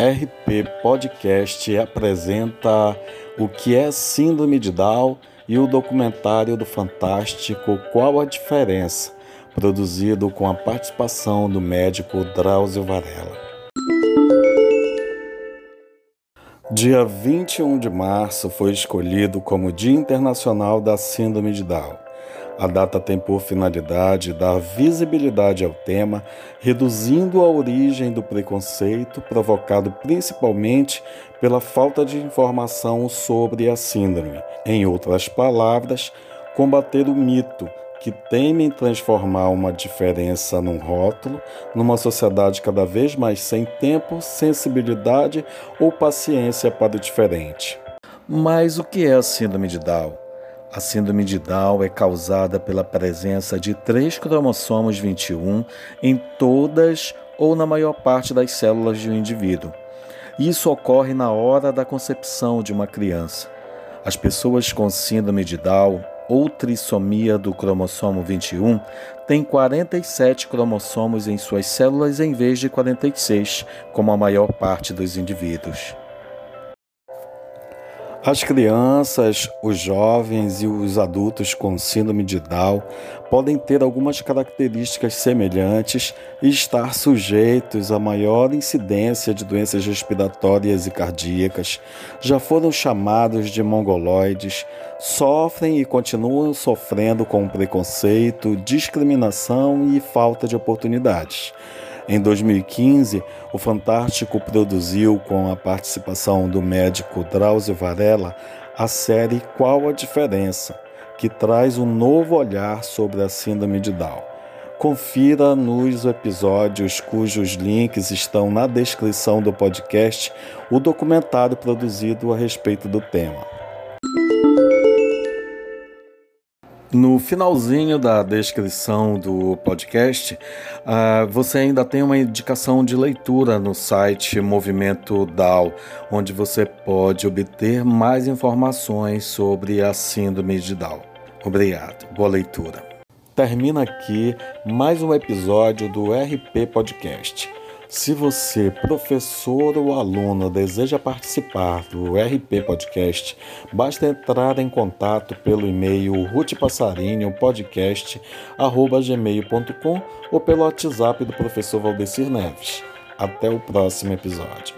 RP Podcast apresenta o que é Síndrome de Down e o documentário do Fantástico Qual a Diferença, produzido com a participação do médico Drauzio Varela. Dia 21 de março foi escolhido como Dia Internacional da Síndrome de Down. A data tem por finalidade dar visibilidade ao tema, reduzindo a origem do preconceito provocado principalmente pela falta de informação sobre a síndrome. Em outras palavras, combater o mito que teme transformar uma diferença num rótulo, numa sociedade cada vez mais sem tempo, sensibilidade ou paciência para o diferente. Mas o que é a síndrome de Down? A síndrome de Down é causada pela presença de três cromossomos 21 em todas ou na maior parte das células de um indivíduo. Isso ocorre na hora da concepção de uma criança. As pessoas com síndrome de Down ou trissomia do cromossomo 21 têm 47 cromossomos em suas células em vez de 46, como a maior parte dos indivíduos. As crianças, os jovens e os adultos com síndrome de Down podem ter algumas características semelhantes e estar sujeitos a maior incidência de doenças respiratórias e cardíacas, já foram chamados de mongoloides, sofrem e continuam sofrendo com preconceito, discriminação e falta de oportunidades. Em 2015, o Fantástico produziu, com a participação do médico Drauzio Varela, a série Qual a Diferença, que traz um novo olhar sobre a Síndrome de Down. Confira nos episódios cujos links estão na descrição do podcast o documentário produzido a respeito do tema. No finalzinho da descrição do podcast, uh, você ainda tem uma indicação de leitura no site Movimento DAO, onde você pode obter mais informações sobre a Síndrome de Down. Obrigado, boa leitura. Termina aqui mais um episódio do RP Podcast. Se você, professor ou aluno, deseja participar do RP Podcast, basta entrar em contato pelo e-mail rutepassarinho.podcast.gmail.com ou pelo WhatsApp do professor Valdecir Neves. Até o próximo episódio.